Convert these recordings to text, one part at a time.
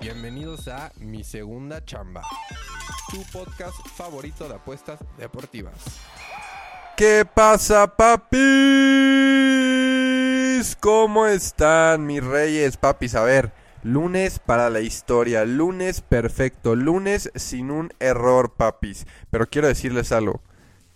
Bienvenidos a Mi Segunda Chamba, tu podcast favorito de apuestas deportivas. ¿Qué pasa, papis? ¿Cómo están, mis reyes, papis? A ver, lunes para la historia, lunes perfecto, lunes sin un error, papis. Pero quiero decirles algo.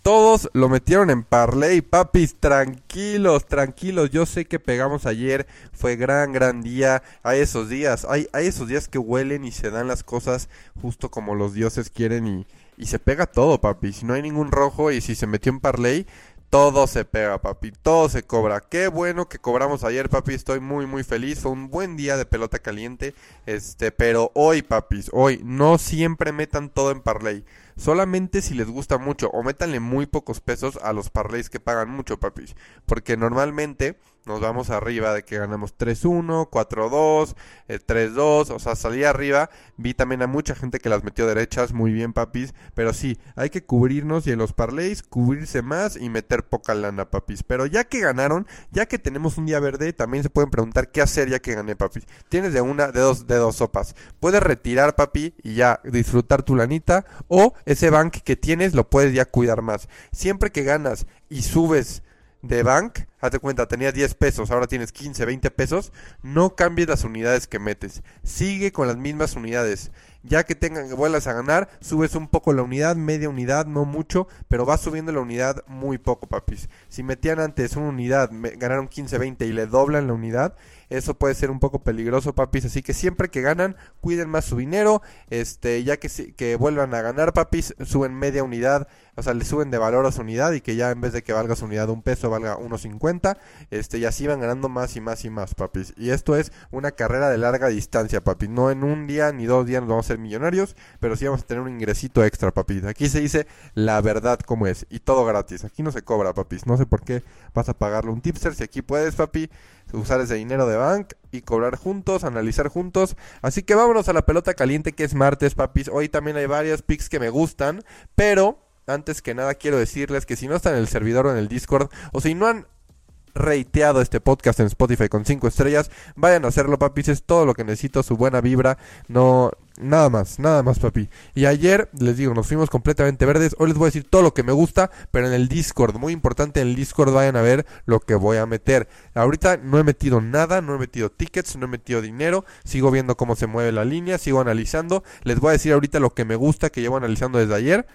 Todos lo metieron en parlay, papis, tranquilos, tranquilos. Yo sé que pegamos ayer, fue gran, gran día. Hay esos días, hay, hay esos días que huelen y se dan las cosas justo como los dioses quieren y, y se pega todo, papi. Si no hay ningún rojo y si se metió en parlay, todo se pega, papi, todo se cobra. Qué bueno que cobramos ayer, papi. Estoy muy, muy feliz. Fue un buen día de pelota caliente. Este, pero hoy, papis, hoy no siempre metan todo en parlay. Solamente si les gusta mucho o métanle muy pocos pesos a los parlays que pagan mucho, papis. Porque normalmente nos vamos arriba de que ganamos 3-1, 4-2, 3-2, o sea, salí arriba. Vi también a mucha gente que las metió derechas, muy bien, papis. Pero sí, hay que cubrirnos y en los parlays cubrirse más y meter poca lana, papis. Pero ya que ganaron, ya que tenemos un día verde, también se pueden preguntar qué hacer ya que gané, papis. Tienes de una, de dos, de dos sopas. Puedes retirar, papi, y ya disfrutar tu lanita. O ese bank que tienes lo puedes ya cuidar más. Siempre que ganas y subes de bank, hazte cuenta, tenías 10 pesos, ahora tienes 15, 20 pesos, no cambies las unidades que metes. Sigue con las mismas unidades. Ya que tengan que vuelvas a ganar, subes un poco la unidad, media unidad, no mucho, pero vas subiendo la unidad muy poco, papis. Si metían antes una unidad, ganaron 15, 20 y le doblan la unidad, eso puede ser un poco peligroso, papis. Así que siempre que ganan, cuiden más su dinero. Este, ya que, que vuelvan a ganar, papis, suben media unidad. O sea, le suben de valor a su unidad y que ya en vez de que valga su unidad un peso, valga 1.50. Este, y así van ganando más y más y más, papis. Y esto es una carrera de larga distancia, papis. No en un día ni dos días nos vamos a ser millonarios, pero sí vamos a tener un ingresito extra, papis. Aquí se dice la verdad como es. Y todo gratis. Aquí no se cobra, papis. No sé por qué vas a pagarle un tipster. Si aquí puedes, papi, usar ese dinero de bank y cobrar juntos, analizar juntos. Así que vámonos a la pelota caliente que es martes, papis. Hoy también hay varios picks que me gustan, pero antes que nada quiero decirles que si no están en el servidor o en el Discord, o si no han reiteado este podcast en Spotify con 5 estrellas, vayan a hacerlo, papis, es todo lo que necesito, su buena vibra, no, nada más, nada más, papi. Y ayer, les digo, nos fuimos completamente verdes, hoy les voy a decir todo lo que me gusta, pero en el Discord, muy importante, en el Discord vayan a ver lo que voy a meter. Ahorita no he metido nada, no he metido tickets, no he metido dinero, sigo viendo cómo se mueve la línea, sigo analizando, les voy a decir ahorita lo que me gusta, que llevo analizando desde ayer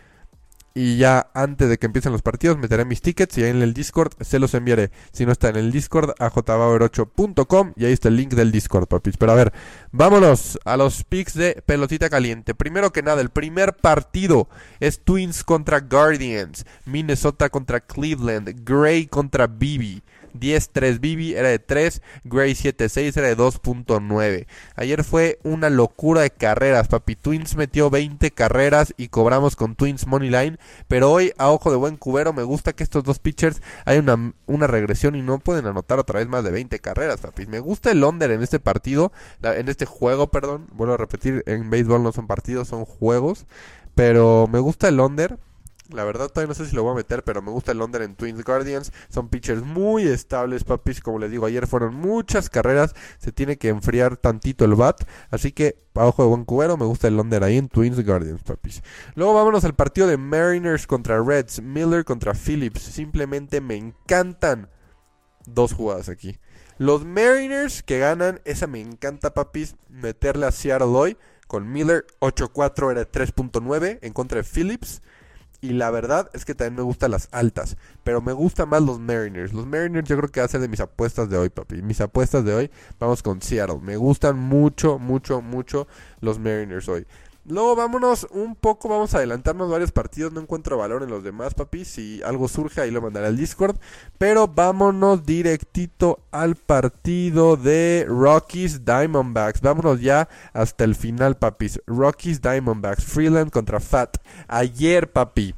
y ya antes de que empiecen los partidos meteré mis tickets y ahí en el Discord se los enviaré. Si no está en el Discord, a jbauer8.com y ahí está el link del Discord, papis. Pero a ver, vámonos a los picks de pelotita caliente. Primero que nada, el primer partido es Twins contra Guardians, Minnesota contra Cleveland, Gray contra Bibi. 10-3 Bibi era de 3, Gray 7-6 era de 2.9. Ayer fue una locura de carreras, papi. Twins metió 20 carreras y cobramos con Twins Money Line. Pero hoy, a ojo de buen cubero, me gusta que estos dos pitchers hay una, una regresión y no pueden anotar otra vez más de 20 carreras, papi. Me gusta el under en este partido, en este juego, perdón. Vuelvo a repetir, en béisbol no son partidos, son juegos. Pero me gusta el under la verdad todavía no sé si lo voy a meter, pero me gusta el London en Twins Guardians. Son pitchers muy estables, papis. Como les digo, ayer fueron muchas carreras. Se tiene que enfriar tantito el bat. Así que, a ojo de buen cubero, me gusta el London ahí en Twins Guardians, papis. Luego vámonos al partido de Mariners contra Reds. Miller contra Phillips. Simplemente me encantan dos jugadas aquí. Los Mariners que ganan, esa me encanta, papis. Meterle a Seattle hoy con Miller 8-4 era 3.9 en contra de Phillips. Y la verdad es que también me gustan las altas. Pero me gustan más los Mariners. Los Mariners yo creo que ser de mis apuestas de hoy, papi. Mis apuestas de hoy, vamos con Seattle. Me gustan mucho, mucho, mucho los Mariners hoy. Luego vámonos un poco, vamos a adelantarnos varios partidos, no encuentro valor en los demás, papi. Si algo surge ahí lo mandaré al Discord. Pero vámonos directito al partido de Rockies Diamondbacks. Vámonos ya hasta el final, papis. Rockies Diamondbacks, Freeland contra Fat. Ayer, papi.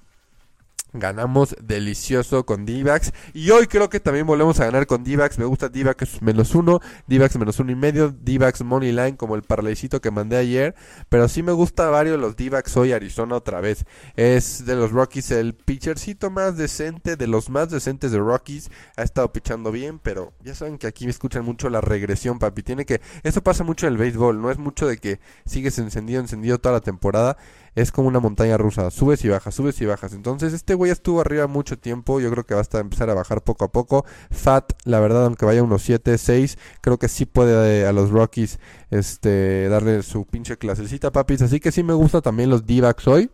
Ganamos delicioso con Divax. Y hoy creo que también volvemos a ganar con Divax. Me gusta Divax menos uno, Divax menos uno y medio, Divax Money Line como el parlecito que mandé ayer. Pero sí me gusta varios los Divax hoy Arizona otra vez. Es de los Rockies el pitchercito más decente, de los más decentes de Rockies. Ha estado pichando bien, pero ya saben que aquí me escuchan mucho la regresión, papi. Tiene que. Eso pasa mucho en el béisbol. No es mucho de que sigues encendido, encendido toda la temporada es como una montaña rusa, subes y bajas, subes y bajas. Entonces este güey estuvo arriba mucho tiempo, yo creo que va empezar a bajar poco a poco. Fat, la verdad, aunque vaya unos 7, 6, creo que sí puede eh, a los Rockies este darle su pinche clasecita, papis. Así que sí me gusta también los D-backs hoy.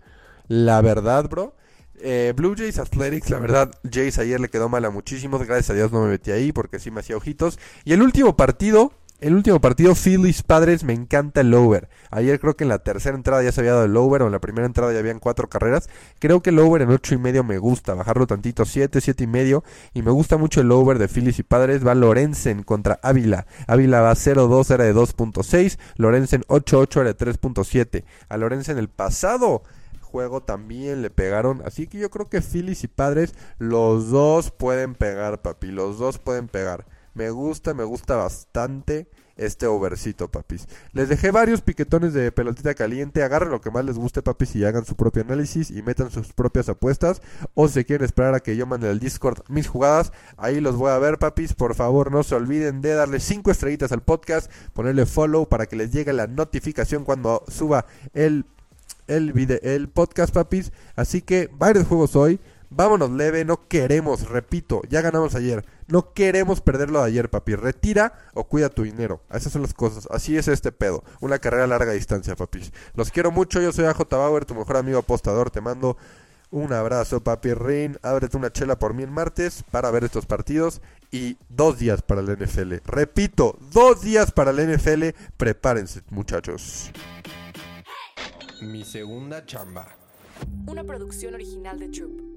La verdad, bro. Eh, Blue Jays Athletics, la verdad, Jays ayer le quedó mal a muchísimos. Gracias a Dios no me metí ahí porque sí me hacía ojitos. Y el último partido, el último partido, Phillies Padres, me encanta el over. Ayer creo que en la tercera entrada ya se había dado el over, o en la primera entrada ya habían cuatro carreras. Creo que el over en ocho y medio me gusta, bajarlo tantito, siete, siete y medio. Y me gusta mucho el over de Phillies y Padres. Va Lorenzen contra Ávila. Ávila va 0-2, era de 2.6. Lorenzen 8-8, era de 3.7. A Lorenzen el pasado juego también le pegaron. Así que yo creo que Phillies y Padres, los dos pueden pegar, papi. Los dos pueden pegar. Me gusta, me gusta bastante este overcito, papis. Les dejé varios piquetones de pelotita caliente. Agarren lo que más les guste, papis, y hagan su propio análisis y metan sus propias apuestas. O si quieren esperar a que yo mande al Discord mis jugadas, ahí los voy a ver, papis. Por favor, no se olviden de darle 5 estrellitas al podcast, ponerle follow para que les llegue la notificación cuando suba el, el, video, el podcast, papis. Así que varios juegos hoy. Vámonos leve, no queremos, repito, ya ganamos ayer. No queremos perderlo de ayer, papi. Retira o cuida tu dinero. Esas son las cosas. Así es este pedo. Una carrera a larga distancia, papi. Los quiero mucho. Yo soy AJ Bauer, tu mejor amigo apostador. Te mando un abrazo, papi. Rin, ábrete una chela por mí el martes para ver estos partidos. Y dos días para la NFL. Repito, dos días para la NFL. Prepárense, muchachos. Mi segunda chamba. Una producción original de Troop.